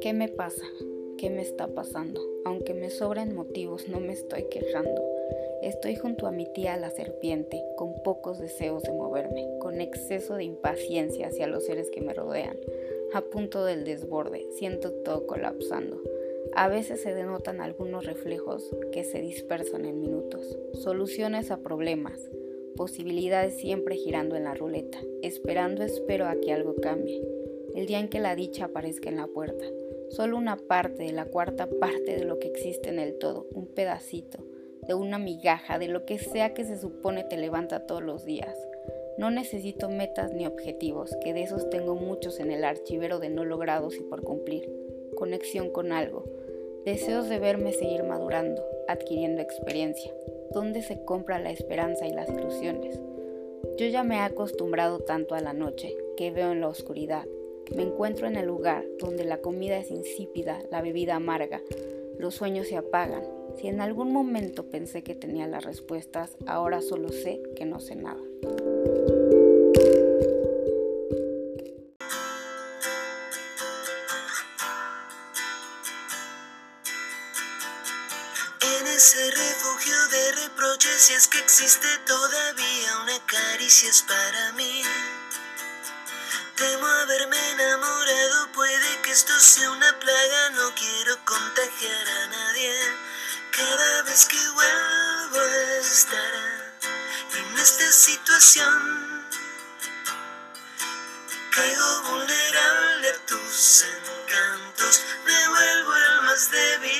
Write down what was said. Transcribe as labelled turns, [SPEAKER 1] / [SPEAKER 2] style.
[SPEAKER 1] ¿Qué me pasa? ¿Qué me está pasando? Aunque me sobren motivos, no me estoy quejando. Estoy junto a mi tía la serpiente, con pocos deseos de moverme, con exceso de impaciencia hacia los seres que me rodean, a punto del desborde, siento todo colapsando. A veces se denotan algunos reflejos que se dispersan en minutos, soluciones a problemas, posibilidades siempre girando en la ruleta, esperando espero a que algo cambie, el día en que la dicha aparezca en la puerta, solo una parte de la cuarta parte de lo que existe en el todo, un pedacito, de una migaja, de lo que sea que se supone te levanta todos los días. No necesito metas ni objetivos, que de esos tengo muchos en el archivero de no logrados y por cumplir. Conexión con algo. Deseos de verme seguir madurando, adquiriendo experiencia. ¿Dónde se compra la esperanza y las ilusiones? Yo ya me he acostumbrado tanto a la noche, que veo en la oscuridad. Me encuentro en el lugar donde la comida es insípida, la bebida amarga, los sueños se apagan. Si en algún momento pensé que tenía las respuestas, ahora solo sé que no sé nada.
[SPEAKER 2] En ese refugio de reproches, si es que existe todavía una caricia es para mí. Temo haberme enamorado, puede que esto sea una plaga, no quiero contagiar a nadie. Cada vez que vuelvo a estar en esta situación, caigo vulnerable a tus encantos, me vuelvo el más débil